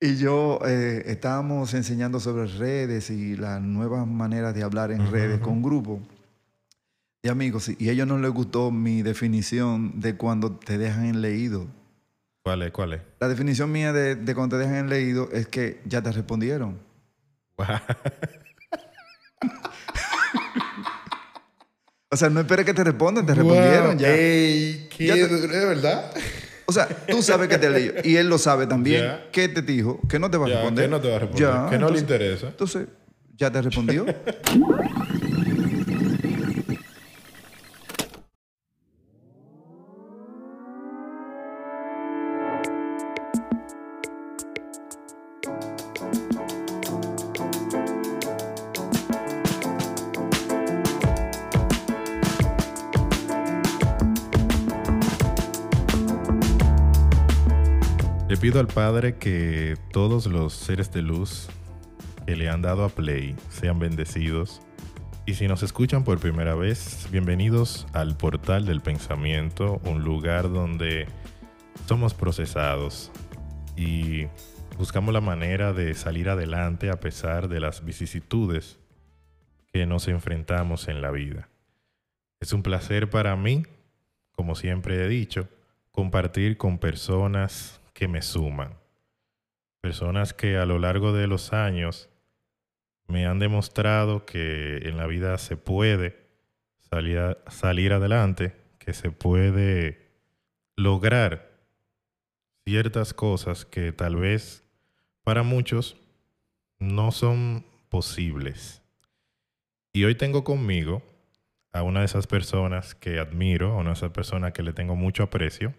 Y yo eh, estábamos enseñando sobre redes y las nuevas maneras de hablar en redes con grupos de amigos. Y a ellos no les gustó mi definición de cuando te dejan en leído. ¿Cuál es? ¿Cuál es? La definición mía de, de cuando te dejan en leído es que ya te respondieron. o sea, no esperes que te respondan, te respondieron ya. Ey, ¿qué? Ya te- ¿De verdad? O sea, tú sabes que te leyó y él lo sabe también. Ya. ¿Qué te dijo? Que no te va a responder. que no te va a responder, Ya, que no le interesa. Entonces, ¿ya te respondió? al Padre que todos los seres de luz que le han dado a Play sean bendecidos. Y si nos escuchan por primera vez, bienvenidos al portal del pensamiento, un lugar donde somos procesados y buscamos la manera de salir adelante a pesar de las vicisitudes que nos enfrentamos en la vida. Es un placer para mí, como siempre he dicho, compartir con personas que me suman. Personas que a lo largo de los años me han demostrado que en la vida se puede salir, salir adelante, que se puede lograr ciertas cosas que tal vez para muchos no son posibles. Y hoy tengo conmigo a una de esas personas que admiro, a una de esas personas que le tengo mucho aprecio,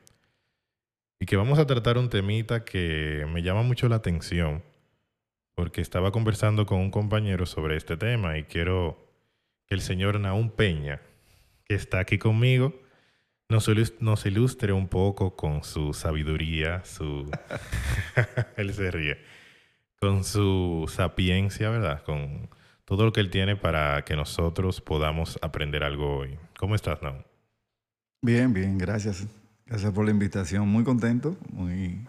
y que vamos a tratar un temita que me llama mucho la atención, porque estaba conversando con un compañero sobre este tema y quiero que el señor Naún Peña, que está aquí conmigo, nos, ilus- nos ilustre un poco con su sabiduría, su... él se ríe. Con su sapiencia, ¿verdad? Con todo lo que él tiene para que nosotros podamos aprender algo hoy. ¿Cómo estás, Naún? Bien, bien, gracias. Gracias por la invitación. Muy contento, muy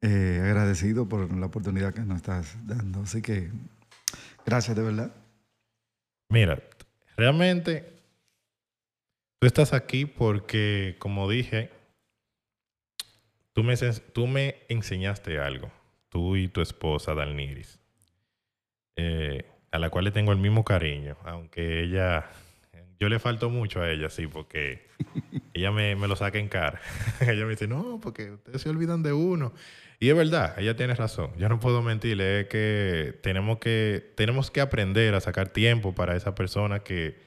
eh, agradecido por la oportunidad que nos estás dando. Así que, gracias de verdad. Mira, realmente tú estás aquí porque, como dije, tú me, enseñaste algo, tú y tu esposa, Dalniris, eh, a la cual le tengo el mismo cariño, aunque ella, yo le falto mucho a ella, sí, porque ella me, me lo saca en cara. ella me dice, no, porque ustedes se olvidan de uno. Y es verdad, ella tiene razón. Yo no puedo mentirle, es que tenemos que, tenemos que aprender a sacar tiempo para esa persona que,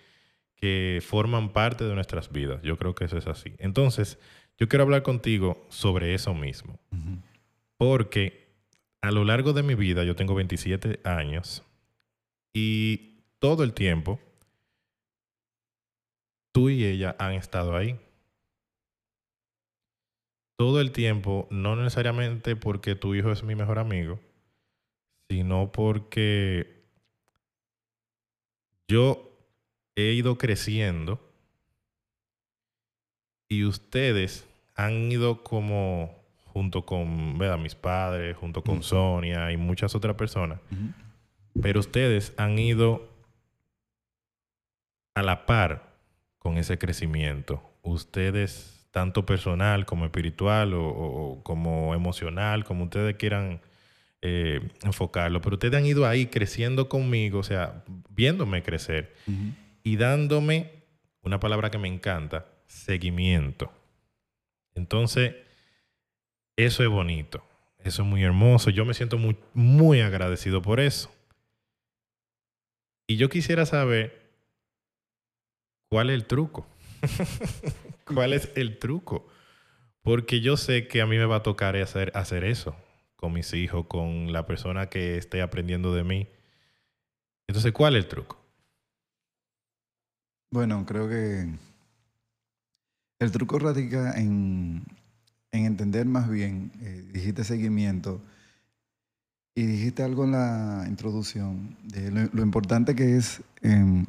que forman parte de nuestras vidas. Yo creo que eso es así. Entonces, yo quiero hablar contigo sobre eso mismo. Porque a lo largo de mi vida, yo tengo 27 años y todo el tiempo, tú y ella han estado ahí. Todo el tiempo, no necesariamente porque tu hijo es mi mejor amigo, sino porque yo he ido creciendo y ustedes han ido como junto con ¿verdad? mis padres, junto con Sonia y muchas otras personas, pero ustedes han ido a la par con ese crecimiento. Ustedes, tanto personal como espiritual o, como emocional, como ustedes quieran eh, enfocarlo, pero ustedes han ido ahí creciendo conmigo, o sea, viéndome crecer y dándome una palabra que me encanta, seguimiento. Entonces, eso es bonito, eso es muy hermoso, yo me siento muy, muy agradecido por eso. Y yo quisiera saber cuál es el truco. ¿Cuál es el truco? Porque yo sé que a mí me va a tocar hacer, hacer eso con mis hijos, con la persona que esté aprendiendo de mí. Entonces, ¿cuál es el truco? Bueno, creo que el truco radica en, en entender más bien, eh, dijiste seguimiento y dijiste algo en la introducción de lo, importante que es em,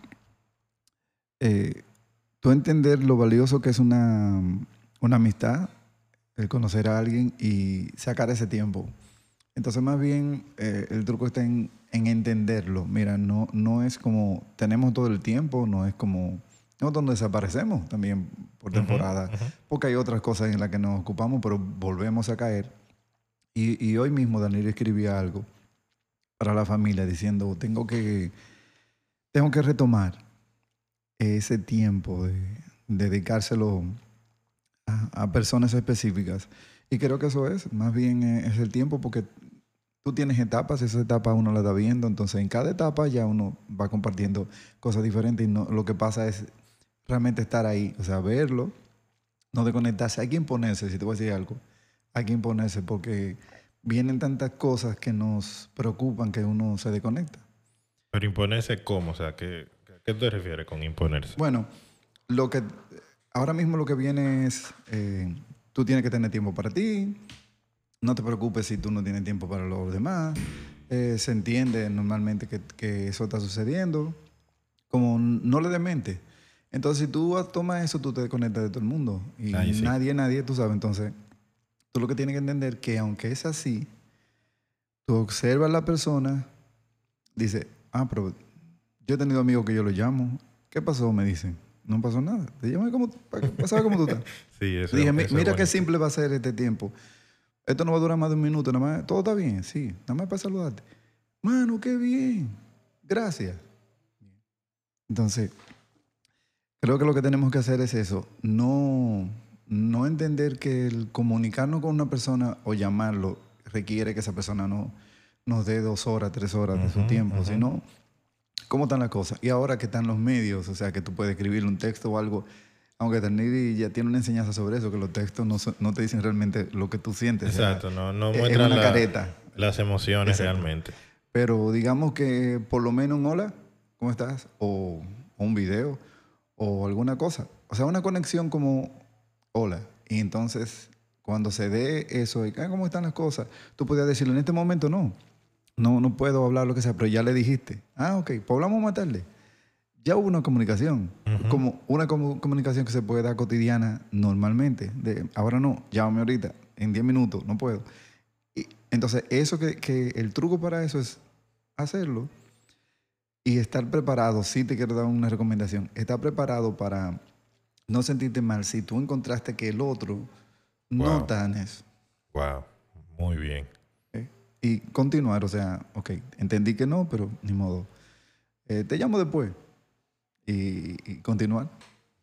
eh, tú entender lo valioso que es una, una amistad, el conocer a alguien y sacar ese tiempo Entonces, más bien, eh, el truco está en, en entenderlo. Mira, no, no es como tenemos todo el tiempo, no es como no, donde desaparecemos también por temporada, porque hay otras cosas en las que nos ocupamos, pero volvemos a caer. Y, y hoy mismo Daniel escribía algo para la familia diciendo, tengo que, tengo que retomar ese tiempo de, dedicárselo a, personas específicas. Y creo que eso es, más bien es el tiempo porque tú tienes etapas, esa etapa uno la está viendo, entonces en cada etapa ya uno va compartiendo cosas diferentes y no, lo que pasa es realmente estar ahí, o sea, verlo, no desconectarse. Hay que imponerse, si te voy a decir algo, hay que imponerse porque vienen tantas cosas que nos preocupan que uno se desconecta. Pero imponerse cómo, o sea, ¿qué, qué te refieres con imponerse? Bueno, lo que ahora mismo lo que viene es, eh, tú tienes que tener tiempo para ti, no te preocupes si tú no tienes tiempo para los demás, eh, se entiende normalmente que, que, eso está sucediendo, como no le demente. Entonces, si tú tomas eso, tú te desconectas de todo el mundo. Y nadie, nadie, tú sabes. Entonces, tú lo que tienes que entender que aunque es así, tú observas a la persona, dice, ah, pero yo he tenido amigos que yo lo llamo. ¿Qué pasó? Me dicen. No pasó nada. Te llamé como, pasaba como tú estás. sí, eso, Dije, mira qué simple va a ser este tiempo. Esto no va a durar más de un minuto, nada más. Todo está bien, sí. Nada más para saludarte. Mano, qué bien. Gracias. Entonces, Creo que lo que tenemos que hacer es eso, no, no entender que el comunicarnos con una persona o llamarlo requiere que esa persona no nos dé dos horas, tres horas de su tiempo, sino cómo están las cosas. Y ahora que están los medios, o sea, que tú puedes escribir un texto o algo, aunque Ternidi ya tiene una enseñanza sobre eso, que los textos no, no te dicen realmente lo que tú sientes. Exacto, no, no muestran la, careta. las emociones realmente. Pero digamos que por lo menos un hola, ¿cómo estás? O, o un video o alguna cosa. O sea, una conexión como hola. Y entonces, cuando se dé eso, y, ¿cómo están las cosas? Tú podías decirle, en este momento no. No, no puedo hablar lo que sea, pero ya le dijiste. Ah, ok, pues hablamos más tarde. Ya hubo una comunicación, como una comunicación que se puede dar cotidiana normalmente. De, ahora no, llámame ahorita, en 10 minutos, no puedo. Y, entonces, eso que, que el truco para eso es hacerlo y estar preparado, sí te quiero dar una recomendación, estar preparado para no sentirte mal si tú encontraste que el otro no está en eso. Wow, muy bien. Y continuar, o sea, ok, entendí que no, pero ni modo. Eh, te llamo después y, continuar.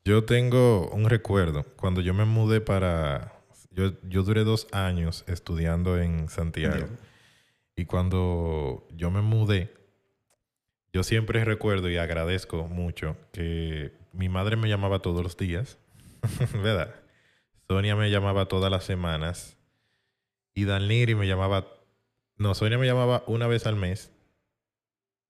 Yo tengo un recuerdo, cuando yo me mudé para... Yo, yo duré dos años estudiando en Santiago. Y cuando yo me mudé, yo siempre recuerdo y agradezco mucho que mi madre me llamaba todos los días, ¿verdad? Sonia me llamaba todas las semanas y Daniri me llamaba, no, Sonia me llamaba una vez al mes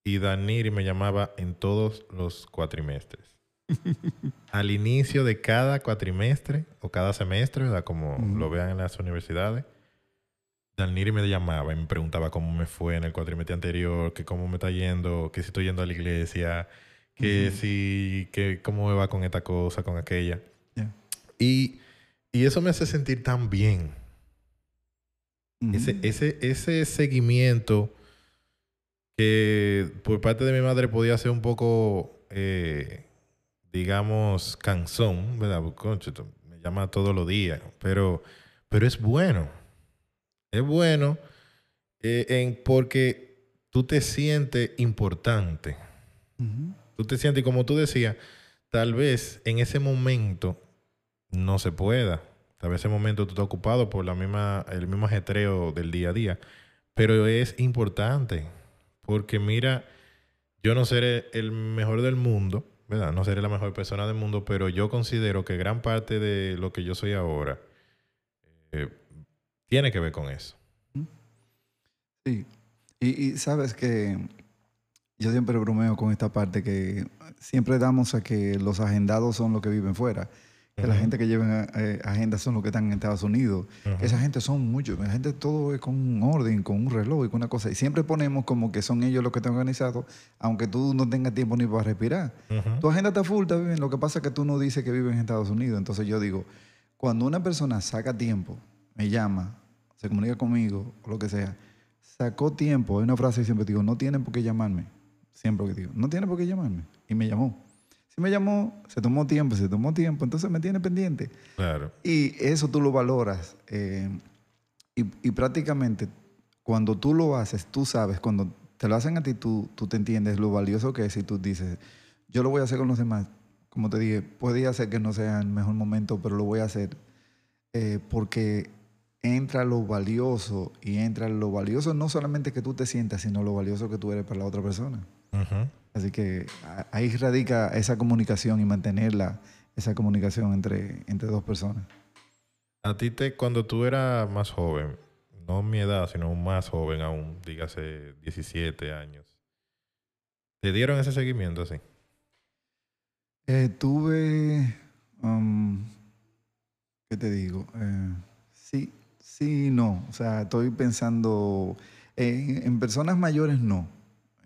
y Daniri me llamaba en todos los cuatrimestres. al inicio de cada cuatrimestre o cada semestre, ¿verdad? Como lo vean en las universidades Niri me llamaba y me preguntaba cómo me fue en el cuatrimestre anterior, que cómo me está yendo, que si estoy yendo a la iglesia, que si, que cómo me va con esta cosa, con aquella. Y, y, eso me hace sentir tan bien. Ese, ese, ese seguimiento que por parte de mi madre podía ser un poco, eh, digamos, cansón, ¿verdad? Me llama todos los días, pero, pero es bueno es bueno eh, en, porque tú te sientes importante. Tú te sientes, como tú decías, tal vez en ese momento no se pueda. Tal vez ese momento tú estás ocupado por la misma, el mismo ajetreo del día a día. Pero es importante. Porque mira, yo no seré el mejor del mundo, ¿verdad? No seré la mejor persona del mundo, pero yo considero que gran parte de lo que yo soy ahora eh, tiene que ver con eso. Sí. Y, sabes que yo siempre bromeo con esta parte que siempre damos a que los agendados son los que viven fuera. Que la gente que lleva eh, agendas son los que están en Estados Unidos. Esa gente son muchos. La gente todo es con un orden, con un reloj y con una cosa. Y siempre ponemos como que son ellos los que están organizados, aunque tú no tengas tiempo ni para respirar. Tu agenda está full, está bien. Lo que pasa es que tú no dices que vives en Estados Unidos. Entonces yo digo, cuando una persona saca tiempo, me llama, se comunica conmigo o lo que sea, sacó tiempo. Hay una frase que siempre digo, no tienen por qué llamarme. Siempre que digo, no tienen por qué llamarme. Y me llamó. Me llamó, se tomó tiempo, se tomó tiempo, entonces me tiene pendiente. Claro. Y eso tú lo valoras. eh, y, y prácticamente cuando tú lo haces, tú sabes, cuando te lo hacen a ti, tú, tú te entiendes lo valioso que es y tú dices, yo lo voy a hacer con los demás. Como te dije, podría ser que no sea el mejor momento, pero lo voy a hacer eh, porque entra lo valioso y entra lo valioso no solamente que tú te sientas, sino lo valioso que tú eres para la otra persona. Ujú. Así que ahí radica esa comunicación y mantenerla, esa comunicación entre, entre dos personas. A ti te, cuando tú eras más joven, no mi edad, sino más joven aún, dígase 17 años, ¿te dieron ese seguimiento así? Eh, tuve, um, ¿qué te digo? Eh, sí, sí y no. O sea, estoy pensando, en, en personas mayores no.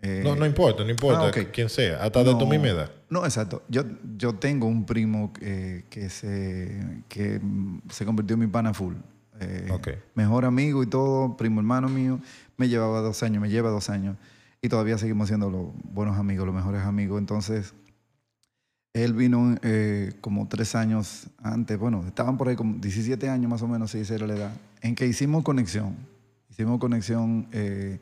Eh, No, no importa, no importa ah, quién sea, hasta de tu misma edad. No, exacto. Yo, yo tengo un primo que, que, se, que se convirtió en mi pana full. Eh, Ok. Mejor amigo y todo, primo hermano mío. Me llevaba dos años, me lleva dos años. Y todavía seguimos siendo los buenos amigos, los mejores amigos. Entonces, él vino eh, como tres años antes. Bueno, estaban por ahí como 17 años más o menos, si esa era la edad. En que hicimos conexión. Hicimos conexión. eh,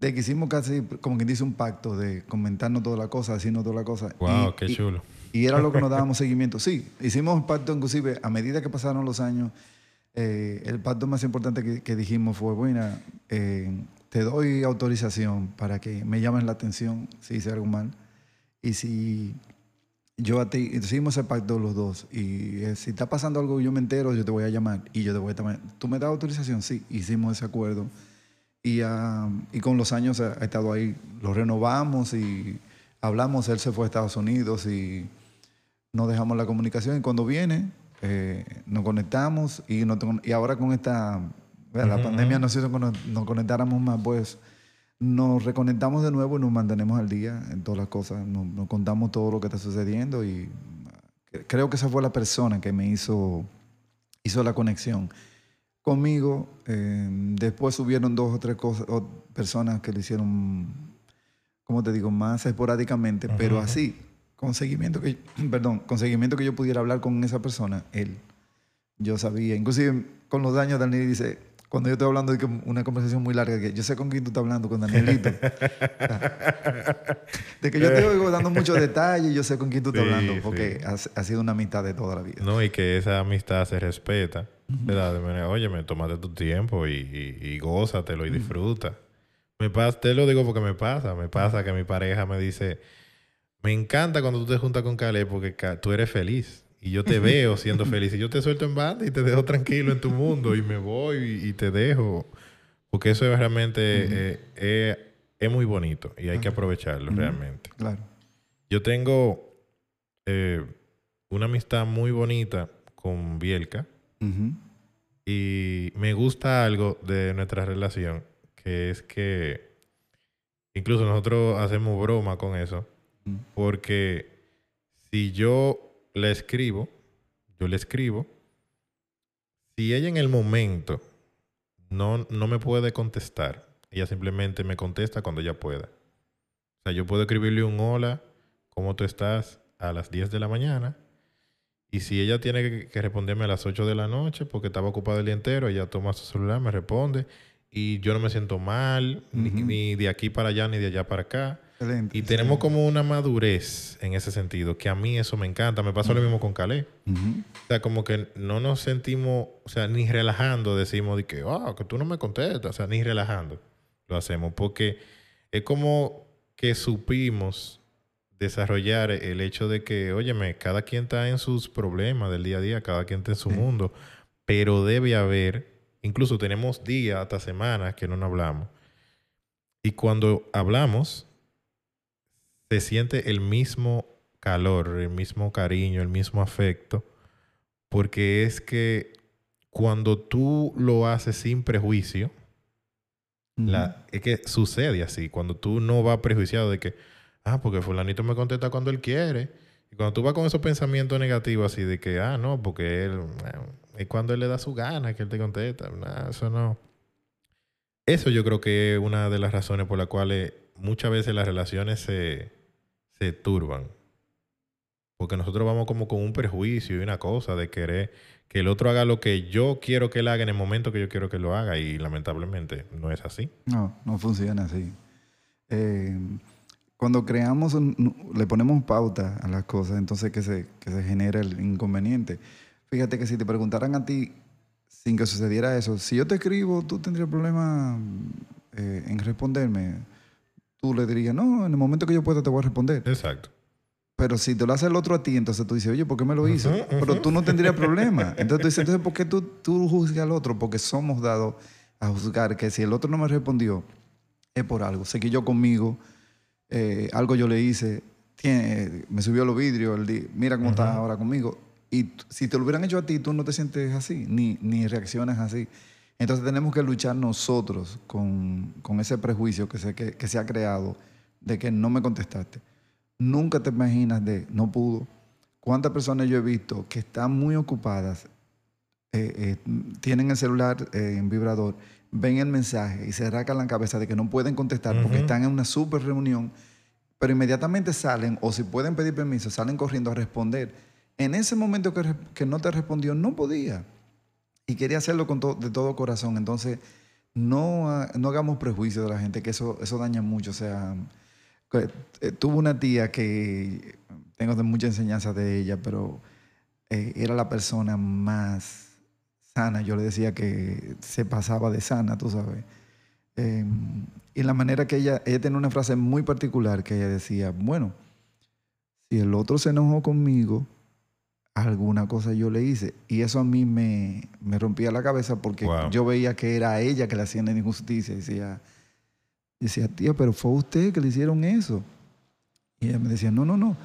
de que hicimos casi, como quien dice, un pacto de comentarnos toda la cosa, decirnos toda la cosa. Wow, Y- qué y- chulo. y era lo que nos dábamos seguimiento. Sí, hicimos un pacto inclusive a medida que pasaron los años. eh, el pacto más importante que, que dijimos fue, bueno, eh, te doy autorización para que me llames la atención si hice algo mal. Y si yo a ti, hicimos ese pacto los dos. Y eh, si está pasando algo yo me entero, yo te voy a llamar. Y yo te voy a llamar. ¿Tú me das autorización? Sí, hicimos ese acuerdo. Y, ah, y con los años ha, ha estado ahí, lo renovamos y hablamos, él se fue a Estados Unidos y no dejamos la comunicación. Y cuando viene, eh, nos conectamos y, no tengo- y ahora con esta, la pandemia nos hizo que nos, nos conectáramos más, pues nos reconectamos de nuevo y nos mantenemos al día en todas las cosas. Nos, nos contamos todo lo que está sucediendo y ah, cre- creo que esa fue la persona que me hizo, hizo la conexión conmigo. eh, después subieron dos o tres cosas, o personas que lo hicieron, como te digo, más esporádicamente, pero así, con seguimiento que, perdón, con seguimiento que yo pudiera hablar con esa persona, él. Yo sabía, inclusive con los daños, Daniel dice, cuando yo estoy hablando de una conversación muy larga, que yo sé con quién tú estás hablando, con Danielito. de que yo te oigo dando muchos detalles, yo sé con quién tú estás Sí, hablando, porque sí. ha, ha sido una amistad de toda la vida. No, y que esa amistad se respeta. De manera, Oye, me tomaste tu tiempo y, y, y gózatelo y disfruta. Me pasa, te lo digo porque me pasa. Me pasa que mi pareja me dice, me encanta cuando tú te juntas con Caleb porque tú eres feliz. Y yo te veo siendo feliz. Y yo te suelto en banda y te dejo tranquilo en tu mundo. Y me voy y, te dejo. Porque eso es realmente eh, eh, es muy bonito. Y hay que aprovecharlo realmente. Claro. Yo tengo eh, una amistad muy bonita con Bielka. Y me gusta algo de nuestra relación, que es que incluso nosotros hacemos broma con eso, Mm. porque si yo le escribo, yo le escribo, si ella en el momento no, no me puede contestar, ella simplemente me contesta cuando ella pueda. O sea, yo puedo escribirle un hola, ¿cómo tú estás? a las 10 de la mañana. Y si ella tiene que, que responderme a las 8 de la noche porque estaba ocupada el día entero, ella toma su celular, me responde. Y yo no me siento mal, ni- de aquí para allá, ni de allá para acá. Excelente. Y tenemos como una madurez en ese sentido, que a mí eso me encanta. Me pasa lo mismo con Calé. O sea, como que no nos sentimos, o sea, ni relajando decimos de que, ah, que tú no me contestas, o sea, ni relajando lo hacemos, porque es como que supimos desarrollar el hecho de que, óyeme, cada quien está en sus problemas del día a día, cada quien está en su Sí. mundo, pero debe haber, incluso tenemos días hasta semanas que no nos hablamos, y cuando hablamos, se siente el mismo calor, el mismo cariño, el mismo afecto, porque es que cuando tú lo haces sin prejuicio, la, es que sucede así, cuando tú no vas prejuiciado de que, ah, porque fulanito me contesta cuando él quiere, y cuando tú vas con esos pensamientos negativos así de que, ah, no, porque él, bueno, es cuando él le da su gana que él te contesta, nah, eso no. eso yo creo que es una de las razones por las cuales muchas veces las relaciones se, se turban. Porque nosotros vamos como con un prejuicio y una cosa de querer que el otro haga lo que yo quiero que él haga en el momento que yo quiero que lo haga y lamentablemente no es así. No, no funciona así. Eh, cuando creamos, le ponemos pauta a las cosas, entonces que se, que se genera el inconveniente. Fíjate que si te preguntaran a ti, sin que sucediera eso, si yo te escribo, tú tendrías problema eh, en responderme. Tú le dirías, no, en el momento que yo pueda te voy a responder. Exacto. Pero si te lo hace el otro a ti, entonces tú dices, oye, ¿por qué me lo hizo? Pero tú no tendrías problema. Entonces tú dices, entonces, ¿por qué tú, tú juzgas al otro? Porque somos dados a juzgar que si el otro no me respondió, es por algo. Sé que yo conmigo, eh, algo yo le hice, tiene, me subió los vidrios, el mira cómo está ahora conmigo. Y si te lo hubieran hecho a ti, tú no te sientes así, ni, ni reaccionas así. Entonces tenemos que luchar nosotros con, con ese prejuicio que se, que, que se ha creado de que no me contestaste nunca te imaginas de no pudo. ¿Cuántas personas yo he visto que están muy ocupadas, eh, eh, tienen el celular eh, en vibrador, ven el mensaje y se arrancan la cabeza de que no pueden contestar porque están en una super reunión, pero inmediatamente salen o si pueden pedir permiso, salen corriendo a responder. En ese momento que, que no te respondió, no podía. Y quería hacerlo con de todo corazón. Entonces, no, no hagamos prejuicio de la gente, que eso, eso daña mucho. O sea, eh, tuve una tía que tengo mucha enseñanza de ella, pero eh, era la persona más sana. Yo le decía que se pasaba de sana, tú sabes. Em, y la manera que ella, ella tenía una frase muy particular que ella decía, bueno, si el otro se enojó conmigo, alguna cosa yo le hice. Y eso a mí me, me rompía la cabeza porque yo veía que era a ella que le hacían injusticia. Y decía, decía, tía, pero fue usted que le hicieron eso. Y ella me decía, no, no, no.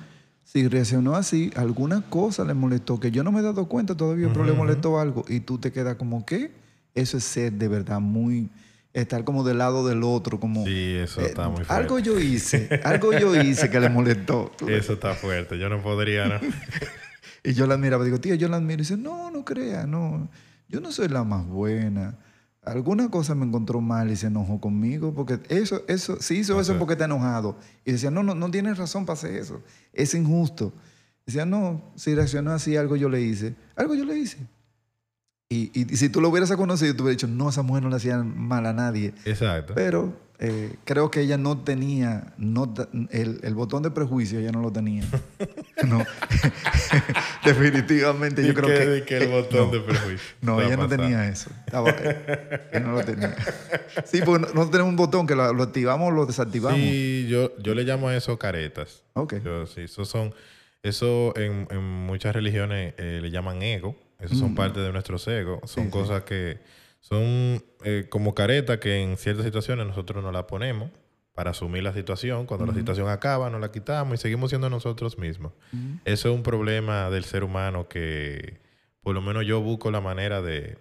Si reaccionó así, alguna cosa le molestó, que yo no me he dado cuenta todavía, pero le molestó algo. Y tú te quedas como, ¿qué? Eso es ser de verdad muy... Estar como del lado del otro, como... Sí, eso está muy fuerte. Algo yo hice, algo yo hice que le molestó. Eso está fuerte, yo no podría, ¿no? y yo la admiraba, digo, tía, yo la admiro. Y dice, no, no crea, no. Yo no soy la más buena alguna cosa me encontró mal y se enojó conmigo, porque eso, eso, si hizo eso porque está enojado. Y decía, no, no, no tienes razón para hacer eso, es injusto. Decía, no, si reaccionó así, algo yo le hice, algo yo le hice. Y, y, si tú lo hubieras conocido, tú hubieras dicho, no, esa mujer no le hacía mal a nadie. Exacto. Pero eh, creo que ella no tenía, no, el, el, botón de prejuicio ella no lo tenía. no. Definitivamente yo creo que... el botón de prejuicio. No, ella no tenía eso. ella no lo tenía. Sí, porque no, tenemos un botón que lo, activamos o lo desactivamos. Sí, yo, yo le llamo a eso caretas. Ok. sí, eso son... Eso en, en muchas religiones eh, le llaman ego. Eso son parte de nuestros egos. Son cosas que son eh, como careta que en ciertas situaciones nosotros nos la ponemos para asumir la situación. Cuando la situación acaba, nos la quitamos y seguimos siendo nosotros mismos. Eso es un problema del ser humano que por lo menos yo busco la manera de,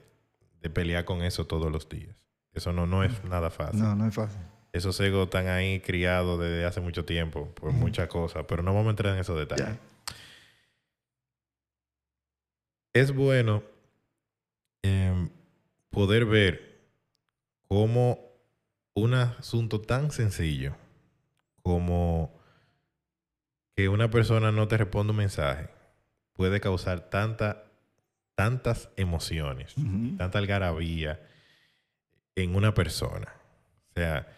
pelear con eso todos los días. Eso no, no es nada fácil. No, no es fácil. Esos egos están ahí criados desde hace mucho tiempo por muchas cosas, pero no vamos a entrar en esos detalles. Es bueno em, poder ver cómo un asunto tan sencillo como que una persona no te responda un mensaje puede causar tanta, tantas emociones, tanta algarabía en una persona. O sea,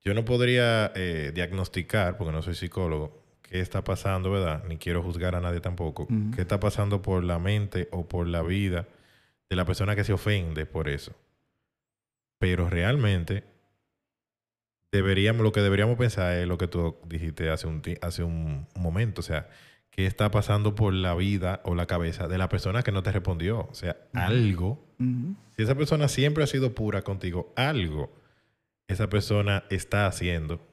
yo no podría eh, diagnosticar, porque no soy psicólogo, qué está pasando, ¿verdad? Ni quiero juzgar a nadie tampoco, qué está pasando por la mente o por la vida de la persona que se ofende por eso. Pero realmente deberíamos, lo que deberíamos pensar es lo que tú dijiste hace un, hace un momento, o sea, qué está pasando por la vida o la cabeza de la persona que no te respondió. O sea, algo, si esa persona siempre ha sido pura contigo, algo esa persona está haciendo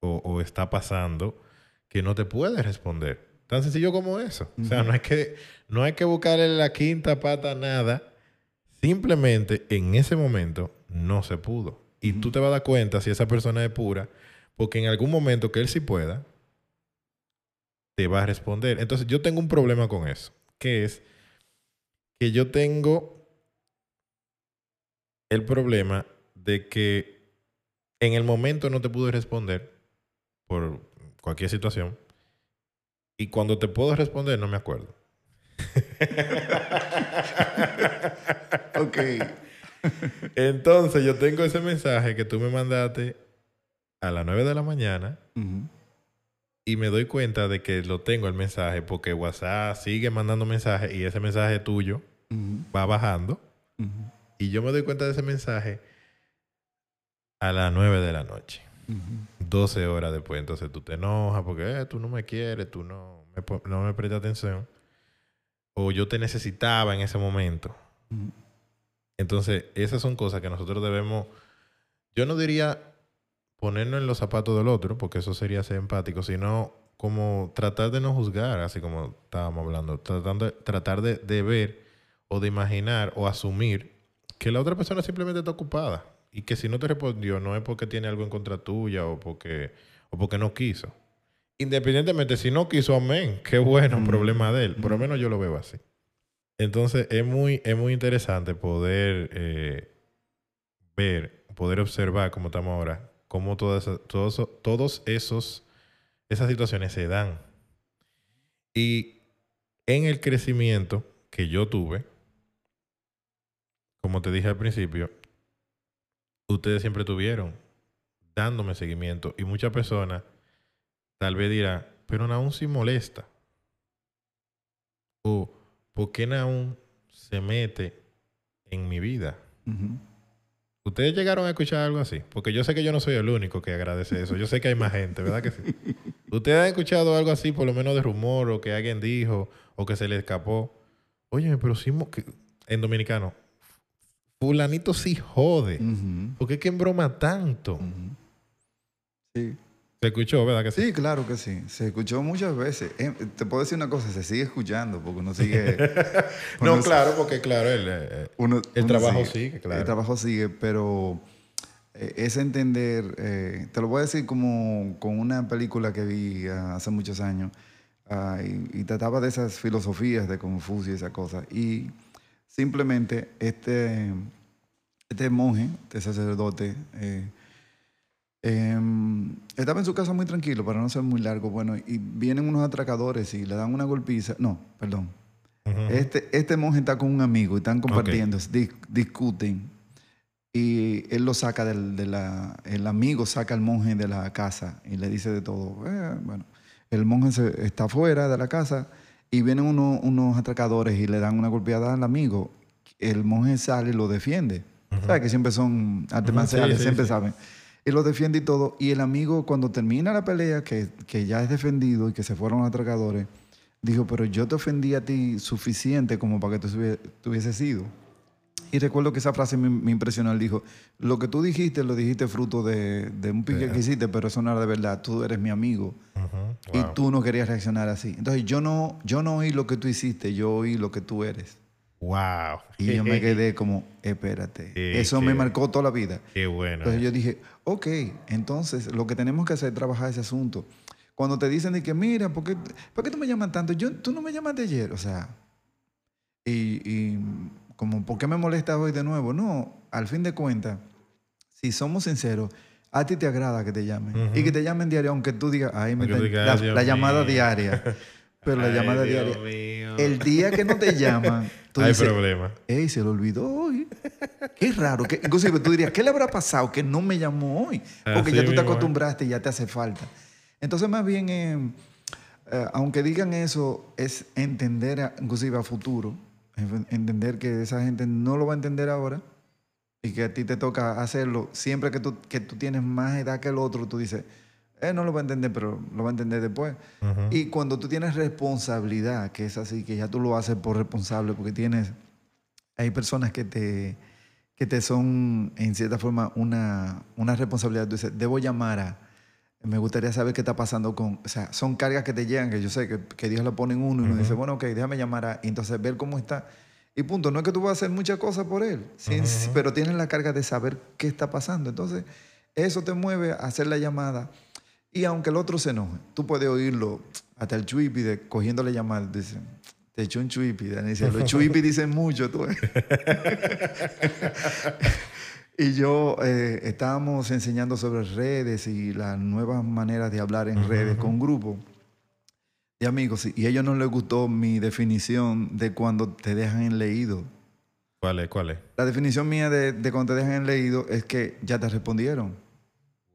o, o está pasando que no te puede responder. Tan sencillo como eso. O sea, no hay que, no hay que buscarle la quinta pata nada. Simplemente en ese momento no se pudo. Y tú te vas a dar cuenta si esa persona es pura, porque en algún momento que él sí pueda, te va a responder. Entonces yo tengo un problema con eso, que es que yo tengo el problema de que en el momento no te pude responder por cualquier situación. Y cuando te puedo responder, no me acuerdo. Ok. Entonces yo tengo ese mensaje que tú me mandaste a las 9 de la mañana y me doy cuenta de que lo tengo el mensaje porque WhatsApp sigue mandando mensajes y ese mensaje tuyo va bajando y yo me doy cuenta de ese mensaje a las 9 de la noche. Ujú. 12 horas después, entonces tú te enojas porque eh, tú no me quieres, tú no me, no me prestas atención. O yo te necesitaba en ese momento. Entonces, esas son cosas que nosotros debemos, yo no diría ponernos en los zapatos del otro, porque eso sería ser empático, sino como tratar de no juzgar, así como estábamos hablando, tratando tratar de, de ver o de imaginar o asumir que la otra persona simplemente está ocupada y que si no te respondió no es porque tiene algo en contra tuya o porque, o porque no quiso. Independientemente, si no quiso, amén, qué bueno, Mm. problema de él. Por lo menos yo lo veo así. Entonces es muy, es muy interesante poder eh, ver, poder observar como estamos ahora, cómo todas, todos, todos esos, esas situaciones se dan. Y en el crecimiento que yo tuve, como te dije al principio, ustedes siempre tuvieron dándome seguimiento y muchas personas tal vez dirán, pero aún sí molesta. O, ¿por qué aún se mete en mi vida? ¿Ustedes llegaron a escuchar algo así? Porque yo sé que yo no soy el único que agradece eso. Yo sé que hay más gente, ¿verdad que sí? ¿Ustedes han escuchado algo así, por lo menos de rumor, o que alguien dijo, o que se le escapó? Oye, pero sí, en dominicano, fulanito sí jode. Ujú. ¿Por qué que en broma tanto? Sí. ¿Se escuchó, verdad que sí? Sí, claro que sí. Se escuchó muchas veces. Eh, te puedo decir una cosa, se sigue escuchando porque uno sigue... no, uno- claro, porque claro, el, eh, uno- el uno trabajo sigue, claro. El trabajo sigue, pero eh, es entender, eh, te lo voy a decir como con una película que vi ah, hace muchos años ah, y, y trataba de esas filosofías de Confucio y esa cosa. Y simplemente este, este monje, este sacerdote, eh, em, estaba en su casa muy tranquilo, para no ser muy largo, bueno, y vienen unos atracadores y le dan una golpiza. No, perdón. Este, este monje está con un amigo y están compartiendo, dis- discuten. Y él lo saca del, de la. El amigo saca al monje de la casa y le dice de todo. Eh, bueno, el monje se- está fuera de la casa y vienen uno- unos atracadores y le dan una golpeada al amigo. El monje sale y lo defiende. ¿Sabes? Que siempre son artes sí, siempre sí. saben. Y lo defiende y todo. Y el amigo, cuando termina la pelea, que, que ya es defendido y que se fueron los atracadores, dijo, pero yo te ofendí a ti suficiente como para que tú tú hubieses sido. Y recuerdo que esa frase me, me impresionó. Él dijo, lo que tú dijiste, lo dijiste fruto de, de un pique que hiciste, pero eso no era de verdad. Tú eres mi amigo. Ujú. Y Wow. tú no querías reaccionar así. Entonces yo no, yo no oí lo que tú hiciste, yo oí lo que tú eres. Wow. Y yo me quedé como, espérate. Eh, Eso qué- me marcó toda la vida. Qué bueno. Entonces yo dije, ok, entonces lo que tenemos que hacer es trabajar ese asunto. Cuando te dicen de que, mira, ¿por qué, por qué tú me llamas tanto? Yo, tú no me llamaste ayer, o sea, y, y como, ¿por qué me molestas hoy de nuevo? No, al fin de cuentas, si somos sinceros, a ti te agrada que te llamen. Y que te llamen diario, aunque tú digas, ay, me la, "Dios la llamada mío". diaria. Pero la Ay, llamada Dios diaria. mío. El día que no te llaman, tú Hay dices, problema. Ey, se lo olvidó hoy. Qué raro. Que, inclusive tú dirías, ¿qué le habrá pasado que no me llamó hoy? Porque Así ya tú te acostumbraste y ya te hace falta. Entonces, más bien, eh, eh, aunque digan eso, es entender, a- inclusive a futuro, entender que esa gente no lo va a entender ahora y que a ti te toca hacerlo. Siempre que tú, que tú tienes más edad que el otro, tú dices, él no lo va a entender, pero lo va a entender después. Ujú. Y cuando tú tienes responsabilidad, que es así, que ya tú lo haces por responsable, porque tienes, hay personas que te, que te son en cierta forma una, una responsabilidad. Tú dices, debo llamar a, me gustaría saber qué está pasando con, o sea, son cargas que te llegan, que yo sé que, que Dios la pone en uno y uno dice, bueno, ok, déjame llamar a, y entonces ver cómo está. Y punto, no es que tú vas a hacer muchas cosas por él, sí, pero tienes la carga de saber qué está pasando. Entonces, eso te mueve a hacer la llamada. Y aunque el otro se enoje, tú puedes oírlo hasta el chuipi de cogiéndole llamada. Dice, te echó un chuipi. Dani dice, los chuipi dicen mucho. Tú. Y yo eh, estábamos enseñando sobre redes y las nuevas maneras de hablar en redes con un grupo de amigos. Y a ellos no les gustó mi definición de cuando te dejan en leído. ¿Cuál es? ¿Cuál es? La definición mía de, de cuando te dejan en leído es que ya te respondieron.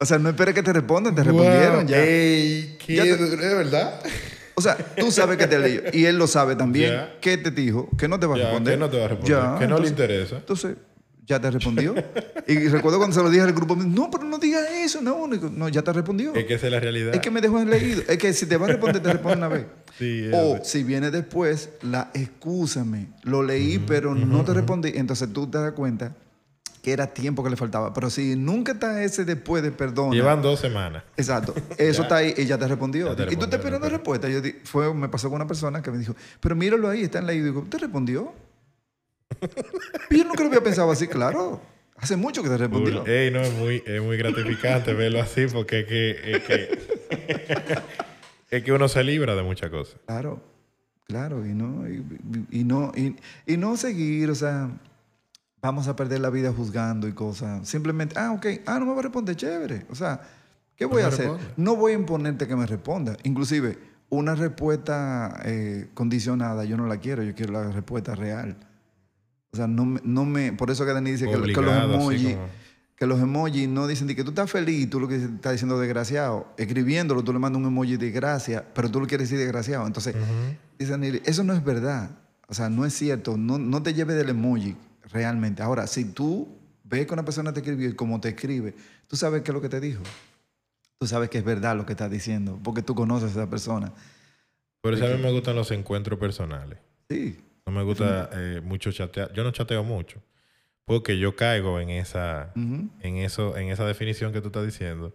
o sea, no esperes que te respondan, te respondieron ya. Ey, ¿qué? Ya te- ¿Es verdad? O sea, tú sabes que te leyó y él lo sabe también. Ya. ¿Qué te dijo? Que no te va a responder. que no te va a responder. Que no le interesa. Entonces, ya te respondió. y recuerdo cuando se lo dije al grupo, no, pero no digas eso, no, no, no, ya te respondió. Es que esa es la realidad. Es que me dejó en leído. Es que si te va a responder, te responde una vez. Sí, o si viene después, la excúsame. Lo leí, pero no te respondí. Entonces tú te das cuenta que era tiempo que le faltaba. Pero si nunca está ese después de perdón. Llevan dos semanas. Exacto. Eso está ahí y ya te respondió. Ya te y tú estás esperando respuesta. Yo di- fue, me pasó con una persona que me dijo, pero míralo ahí, está en leído. Y digo, ¿te respondió? yo nunca lo había pensado así, claro. Hace mucho que te respondió. Ey, no, es muy, es muy gratificante verlo así porque es que, es que, es que uno se libra de muchas cosas. Claro, claro, y no, y, y no, y, y no seguir, o sea, vamos a perder la vida juzgando y cosas. Simplemente, ah, ok, ah, no me va a responder, chévere. O sea, ¿qué voy a hacer? responde. No voy a imponerte que me responda. Inclusive, una respuesta eh, condicionada, yo no la quiero, yo quiero la respuesta real. O sea, no me, no me por eso que Dani dice que, que los emojis, como- que los emojis no dicen de que tú estás feliz, tú lo que estás diciendo desgraciado. Escribiéndolo, tú le mandas un emoji de gracia, pero tú lo quieres decir desgraciado. Entonces. Dice Nili, eso no es verdad. O sea, no es cierto. No, no te lleves del emoji realmente. Ahora, si tú ves que una persona te escribió y como te escribe, tú sabes qué es lo que te dijo. Tú sabes que es verdad lo que está diciendo, porque tú conoces a esa persona. Por eso a mí me gustan los encuentros personales. Sí. No me gusta eh, mucho chatear. Yo no chateo mucho. Porque yo caigo en esa, en eso, en esa definición que tú estás diciendo.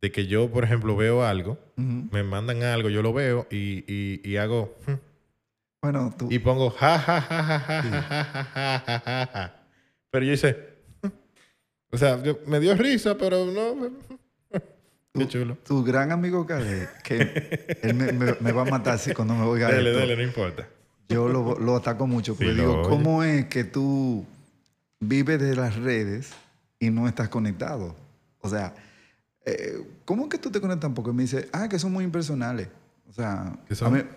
De que yo, por ejemplo, veo algo, me mandan algo, yo lo veo y, y, y hago. "Hmm", y pongo ja, ja, ja, ja, ja, ja, ja, ja, ja, Pero yo hice. o sea, me dio risa, pero no. Qué chulo. Tu, gran amigo Calé, que él me, va a matar si cuando me voy a Dale, dale, no importa. Yo lo, ataco mucho, porque sí, digo, oye. ¿cómo es que tú vives de las redes y no estás conectado? O sea, eh, ¿cómo es que tú te conectas? Porque me dice, ah, que son muy impersonales. O sea,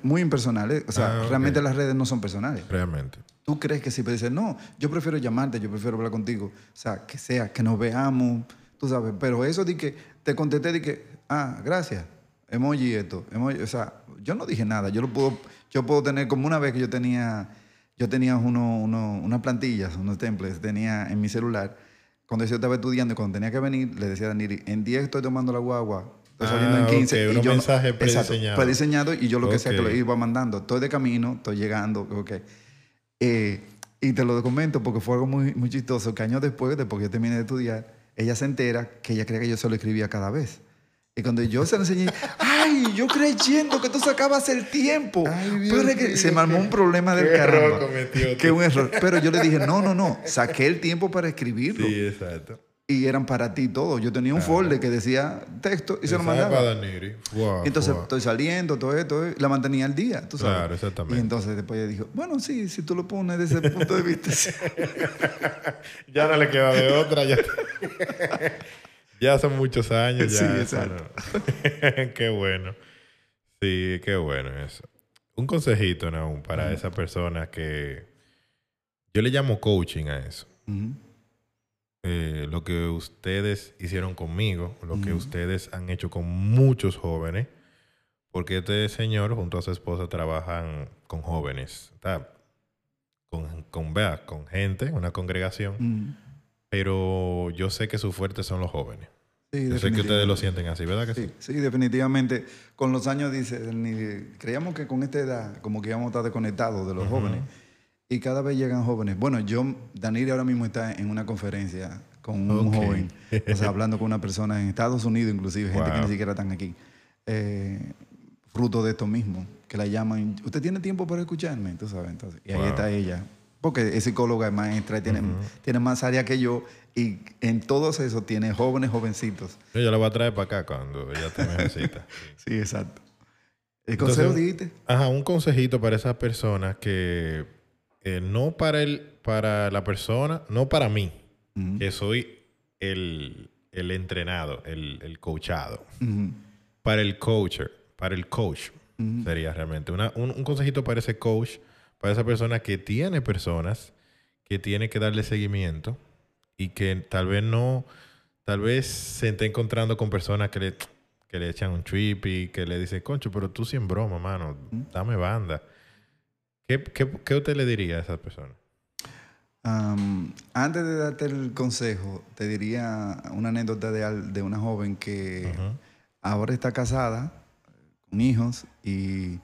muy impersonales. O sea, Ah, realmente las redes no son personales. Realmente. Tú crees que sí, pero dices, no, yo prefiero llamarte, yo prefiero hablar contigo. O sea, que sea, que nos veamos, tú sabes. Pero eso de que te contesté, de que, ah, gracias, emoji esto, emoji. O sea, yo no dije nada. Yo lo puedo, yo puedo tener como una vez que yo tenía, yo tenía uno, uno- unas plantillas, unos templates, tenía en mi celular. Cuando yo estaba estudiando y cuando tenía que venir, le decía a Daniri, en 10 estoy tomando la guagua, estoy saliendo en Ah, 15. ok, y yo no- mensajes Exacto, prediseñado y yo lo que sea que lo iba mandando. Estoy de camino, estoy llegando, ok. Eh, y te lo comento porque fue algo muy, muy chistoso, que años después, después que yo terminé de estudiar, ella se entera que ella creía que yo se lo escribía cada vez. Y cuando yo se lo enseñé, ¡ay! Yo creyendo que tú sacabas el tiempo. Ay, Pero es que mío, se me armó un problema del qué error caramba. cometió Que un error. Pero yo le dije, no, no, no, saqué el tiempo para escribirlo. Sí, exacto. Y eran para ti todos. Yo tenía un folder que decía texto y se lo mandaba. para Daniri. Fuá, Entonces estoy saliendo, todo esto, eh, la mantenía al día, tú sabes. Claro, exactamente. Y entonces después ella dijo, bueno, sí, si tú lo pones desde ese punto de vista. sí". Ya no le queda de otra. Ya, ya son muchos años. Ya, Sí, exacto. no. qué bueno. Sí, qué bueno eso. Un consejito, Naum, para esa persona que... Yo le llamo coaching a eso. Eh, lo que ustedes hicieron conmigo, lo que ustedes han hecho con muchos jóvenes, porque este señor junto a su esposa trabajan con jóvenes, ¿tá? con, con, vea, con gente, una congregación, pero yo sé que su fuerte son los jóvenes. Sí, Yo sé que ustedes lo sienten así, ¿verdad que sí? Sí, sí, definitivamente. Con los años, dice, ni- creíamos que con esta edad, como que íbamos a estar desconectados de los Ujú. jóvenes. Y cada vez llegan jóvenes. Bueno, yo, Danilo ahora mismo está en una conferencia con un joven, o sea, hablando con una persona en Estados Unidos, inclusive, gente que ni siquiera están aquí. Eh, fruto de esto mismo, que la llaman, ¿usted tiene tiempo para escucharme? Tú sabes, entonces. Y ahí Wow. está ella. Porque es psicóloga, es maestra, tiene, tiene más área que yo. Y en todos esos tiene jóvenes, jovencitos. Yo, la voy a traer para acá cuando ella te necesita. Sí, exacto. El consejo Entonces, dijiste. Ajá, un consejito para esa persona que eh, no para el, para la persona, no para mí, que soy el, el entrenado, el, el coachado. Para el coacher, para el coach, sería realmente. Una- un, un consejito para ese coach, para esa persona que tiene personas, que tiene que darle seguimiento y que tal vez no, tal vez se esté encontrando con personas que le, que le echan un trip y que le dicen, concho, pero tú sí en broma, mano, dame banda. ¿Qué, qué, qué usted le diría a esa persona? Antes de darte el consejo, te diría una anécdota de, de una joven que ahora está casada, con hijos, y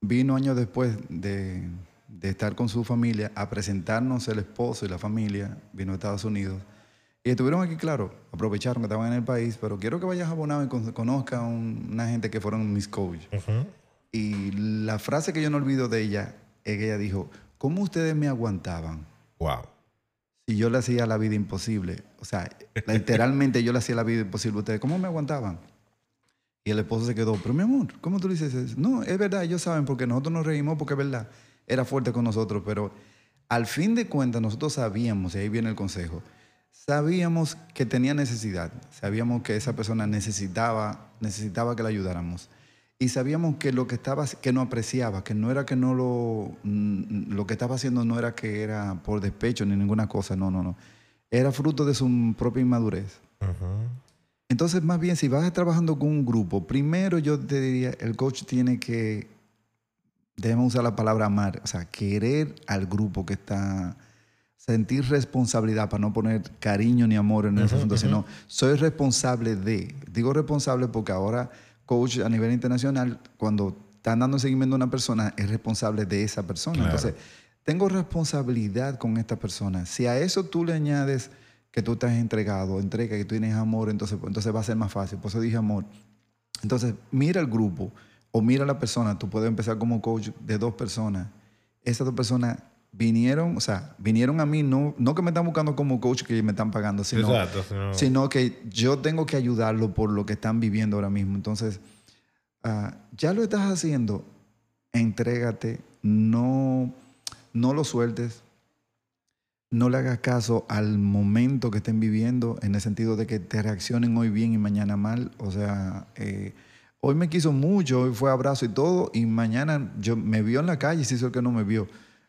vino años después de, de estar con su familia a presentarnos el esposo y la familia, vino a Estados Unidos. Y estuvieron aquí, claro, aprovecharon que estaban en el país, pero quiero que vayas a Bonao y con- conozca a un- una gente que fueron mis coaches. Y la frase que yo no olvido de ella es que ella dijo, ¿cómo ustedes me aguantaban? Wow. si yo le hacía la vida imposible. O sea, literalmente yo le hacía la vida imposible a ustedes. ¿Cómo me aguantaban? Y el esposo se quedó, pero mi amor, ¿cómo tú dices eso? No, es verdad, ellos saben porque nosotros nos reímos porque es verdad. Era fuerte con nosotros, pero al fin de cuentas nosotros sabíamos, y ahí viene el consejo, sabíamos que tenía necesidad, sabíamos que esa persona necesitaba, necesitaba que la ayudáramos. Y sabíamos que lo que estaba, que no apreciaba, que no era que no lo, mm, lo que estaba haciendo no era que era por despecho ni ninguna cosa, no, no, no. Era fruto de su propia inmadurez. Entonces, más bien, si vas trabajando con un grupo, primero yo te diría, el coach tiene que, debemos usar la palabra amar, o sea, querer al grupo que está, sentir responsabilidad para no poner cariño ni amor en ese Ujú, asunto, sino soy responsable de. Digo responsable porque ahora coach a nivel internacional, cuando están dando seguimiento a una persona, es responsable de esa persona. Claro. Entonces, tengo responsabilidad con esta persona. Si a eso tú le añades que tú estás entregado, entrega, que tú tienes amor, entonces, entonces va a ser más fácil. Por eso dije amor. Entonces, mira el grupo o mira a la persona. Tú puedes empezar como coach de dos personas. Esas dos personas vinieron, o sea, vinieron a mí, no, no que me están buscando como coach que me están pagando, sino, Exacto. sino- sino que yo tengo que ayudarlo por lo que están viviendo ahora mismo. Entonces, ah, ya lo estás haciendo, entrégate, no, no lo sueltes, no le hagas caso al momento que estén viviendo, en el sentido de que te reaccionen hoy bien y mañana mal. O sea, eh, hoy me quiso mucho, hoy fue abrazo y todo, y mañana yo me vio en la calle y se hizo el que no me vio.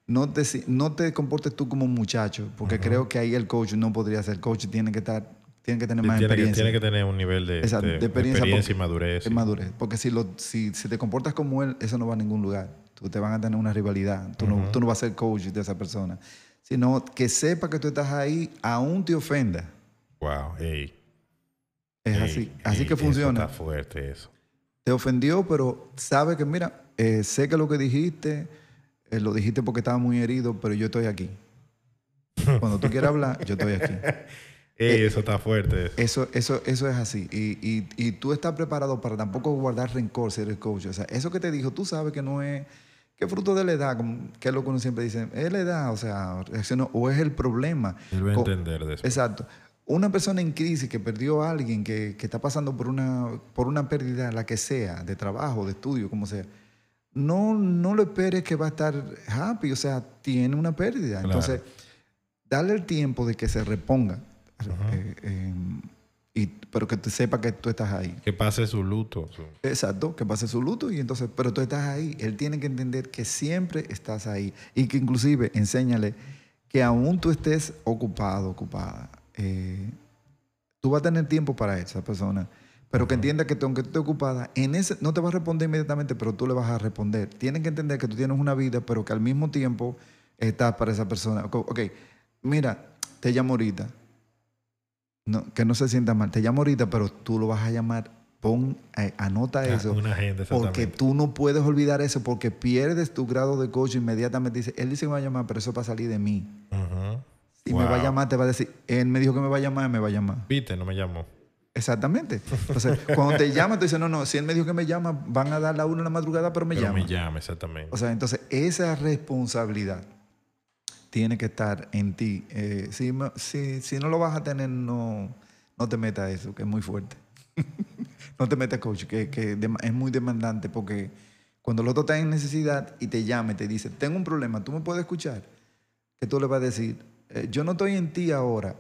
No te, si- no te comportes tú como un muchacho, porque creo que ahí el coach no podría ser. El coach tiene que estar, tiene que tener más tiene, que, experiencia. tiene que tener un nivel de, Exacto, de- experiencia experiencia, porque- y madurez. Es madurez. Porque si, lo, si, si te comportas como él, eso no va a ningún lugar. Tú te van a tener una rivalidad. Tú, no, tú no vas a ser coach de esa persona. Sino que sepa que tú estás ahí, aún te ofenda. Wow. Ey, Es ey, así. Así ey, que eso funciona. Está fuerte eso. Te ofendió, pero sabe que, mira, eh, sé que lo que dijiste, eh, lo dijiste porque estaba muy herido, pero yo estoy aquí. Cuando tú quieras hablar, yo estoy aquí. Ey, eso está fuerte. eso. Eso, eso, es así. Y, y, y tú estás preparado para tampoco guardar rencor si eres coach. O sea, eso que te dijo, tú sabes que no es, que fruto de la edad, que es lo que uno siempre dice, es la edad, o sea, reaccionó, o es el problema. Él va a entender de eso. Exacto. Una persona en crisis que perdió a alguien, que, que está pasando por una, por una pérdida, la que sea, de trabajo, de estudio, como sea, no, no lo esperes que va a estar happy, o sea, tiene una pérdida. Claro. Entonces, dale el tiempo de que se reponga, eh, eh, y, pero que te sepa que tú estás ahí. Que pase su luto. su- Exacto, que pase su luto y entonces, pero tú estás ahí. Él tiene que entender que siempre estás ahí y que inclusive enséñale que aún tú estés ocupado, ocupada, eh, tú vas a tener tiempo para esa persona, pero que entienda que aunque tú estés ocupada, en ese, no te va a responder inmediatamente, pero tú le vas a responder. Tienen que entender que tú tienes una vida, pero que al mismo tiempo estás para esa persona. Ok, mira, te llamo ahorita. No, que no se sienta mal. Te llamo ahorita, pero tú lo vas a llamar. Pon, eh, anota eso. Una agenda, Porque tú no puedes olvidar eso, porque pierdes tu grado de coach inmediatamente. Dice, él dice que me va a llamar, pero eso es para salir de mí. Ujú. Si me va a llamar, te va a decir, él me dijo que me va a llamar, me va a llamar. Viste, no me llamó. Exactamente. Entonces, cuando te llama, tú dices, no, no, si él me dijo que me llama, van a dar la una en la madrugada, pero me Pero llama. me llama, exactamente. O sea, entonces esa responsabilidad tiene que estar en ti. Eh, si, me- si, si no lo vas a tener, no, no te metas a eso, que es muy fuerte. no te metas, coach, que, es muy demandante porque Cuando el otro está en necesidad y te llama y te dice, tengo un problema, ¿tú me puedes escuchar? Que tú le vas a decir, eh, yo no estoy en ti ahora.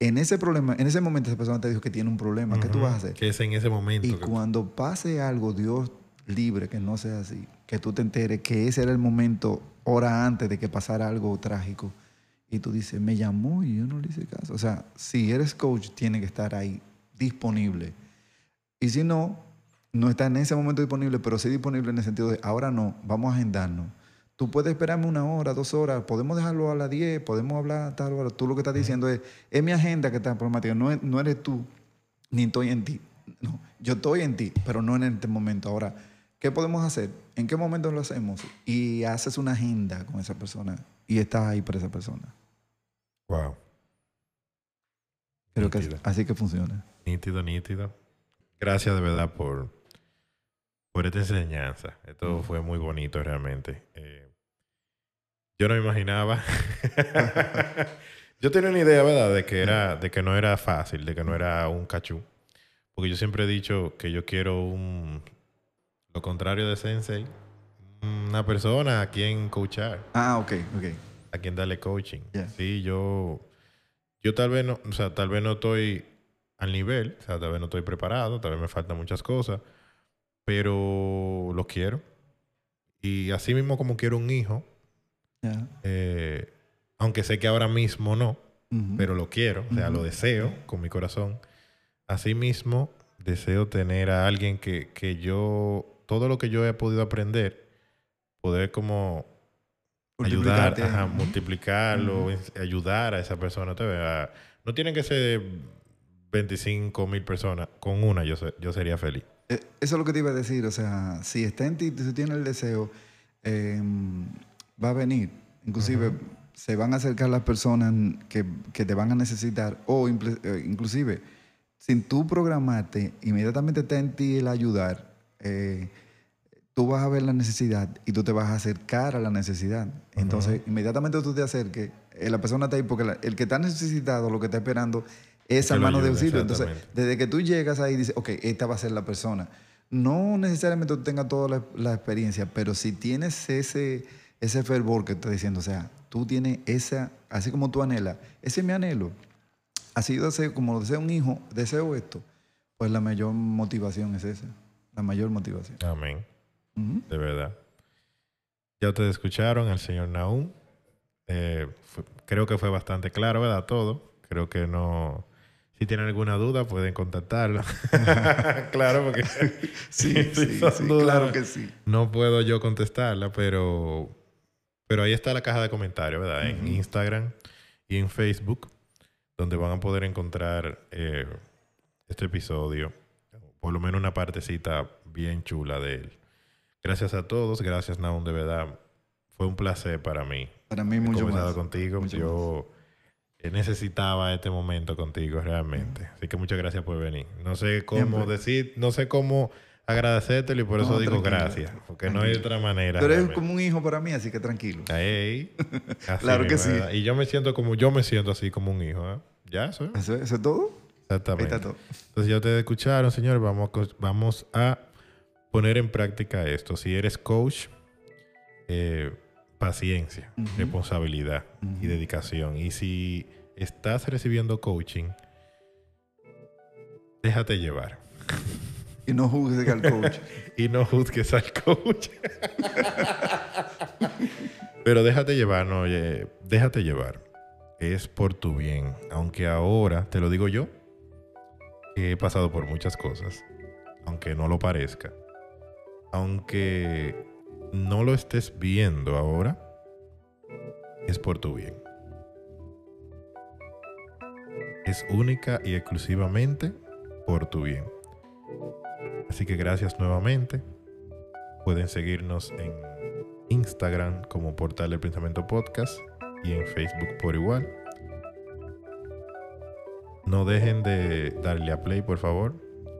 En ese problema, en ese momento esa persona te dijo que tiene un problema, ¿qué tú vas a hacer? Que es en ese momento. Y cuando pase algo, Dios libre, que no sea así, que tú te enteres que ese era el momento, hora antes de que pasara algo trágico, y tú dices, me llamó y yo no le hice caso. O sea, si eres coach, tiene que estar ahí disponible. Y si no, no está en ese momento disponible, pero sí disponible en el sentido de, ahora no, vamos a agendarnos. Tú puedes esperarme una hora, dos horas, podemos dejarlo a las 10, podemos hablar a tal hora. Tú lo que estás diciendo es, es mi agenda que está problemática, no, no eres tú, ni estoy en ti. No, yo estoy en ti, pero no en este momento. Ahora, ¿qué podemos hacer? ¿En qué momento lo hacemos? Y haces una agenda con esa persona y estás ahí para esa persona. Wow. Creo que es- así que funciona. Nítido, nítido. Gracias de verdad por, por esta enseñanza. Esto fue muy bonito realmente. Eh, yo no me imaginaba. yo tenía una idea, ¿verdad? De que, era, de que no era fácil, de que no era un cachú. Porque yo siempre he dicho que yo quiero un... Lo contrario de sensei. Una persona a quien coachar Ah, ok, ok. a quien darle coaching. Sí, yo, yo tal vez no, o sea, tal vez no estoy al nivel, o sea, tal vez no estoy preparado, tal vez me faltan muchas cosas, pero lo quiero. Y así mismo como quiero un hijo, Ya. eh, aunque sé que ahora mismo no, Ujú. pero lo quiero, o sea, lo Ujú. deseo con mi corazón. Así mismo deseo tener a alguien que, que yo, todo lo que yo he podido aprender, poder como ayudar, ajá, multiplicarlo, Ujú. ens- ayudar a esa persona. Te vea. No tienen que ser 25 mil personas, con una yo, yo sería feliz. Eh, Eso es lo que te iba a decir. O sea, si está en ti, si tienes el deseo, eh, va a venir. Inclusive se van a acercar las personas que, que te van a necesitar o eh, inclusive sin tú programarte, inmediatamente está en ti el ayudar. eh, tú vas a ver la necesidad y tú te vas a acercar a la necesidad. Entonces, inmediatamente tú te acerques, eh, la persona está ahí porque la- el que está necesitado, lo que está esperando, esa mano de auxilio. Entonces, desde que tú llegas ahí, dices, ok, esta va a ser la persona. No necesariamente tú tengas toda la, la experiencia, pero si tienes ese, ese fervor que estoy diciendo, o sea, tú tienes esa, así como tú anhelas, ese es mi anhelo. Así yo deseo, como deseo un hijo, deseo esto, pues la mayor motivación es esa, la mayor motivación. Amén. De verdad. Ya ustedes escucharon al señor Naum. Eh, fue- creo que fue bastante claro, ¿verdad? Todo. Creo que no. Si tienen alguna duda, pueden contactarlo. claro, porque Sí, sí, sí, dudas, claro que sí. no puedo yo contestarla, pero, pero ahí está la caja de comentarios, ¿verdad? En. Instagram y en Facebook, donde van a poder encontrar eh, este episodio, por lo menos una partecita bien chula de él. Gracias a todos, gracias Naum, de verdad. Fue un placer para mí Para mí mucho más. contigo. Mucho yo eh, necesitaba este momento contigo realmente. Así que muchas gracias por venir. No sé cómo Siempre. decir, no sé cómo agradecértelo y por eso No, digo tranquilo, gracias. Porque no hay otra manera. Tú eres realmente. como un hijo para mí, así que tranquilo. Claro que sí. ¿verdad? Y yo me siento como, yo me siento así como un hijo. ¿eh? Ya, eso es. ¿Eso, eso es todo? Ahí Exactamente. está todo. Entonces ya ustedes escucharon, señores, vamos vamos a poner en práctica esto. Si eres coach, eh, paciencia, responsabilidad y dedicación. Y si estás recibiendo coaching, déjate llevar. Y no juzgues al coach. Y no juzgues al coach. Pero déjate llevar, no, oye, déjate llevar. Es por tu bien. Aunque ahora, te lo digo yo, que he pasado por muchas cosas. Aunque no lo parezca. Aunque no lo estés viendo ahora, es por tu bien. Es única y exclusivamente por tu bien. Así que gracias nuevamente. Pueden seguirnos en Instagram como Portal del Pensamiento Podcast y en Facebook por igual. No dejen de darle a play, por favor,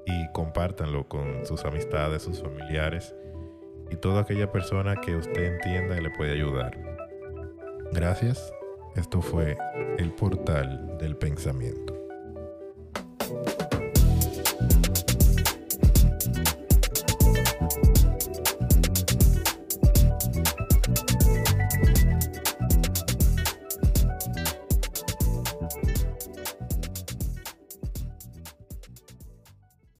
y compártanlo con sus amistades, sus familiares y toda aquella persona que usted entienda que le puede ayudar. Gracias. Esto fue el Portal del Pensamiento.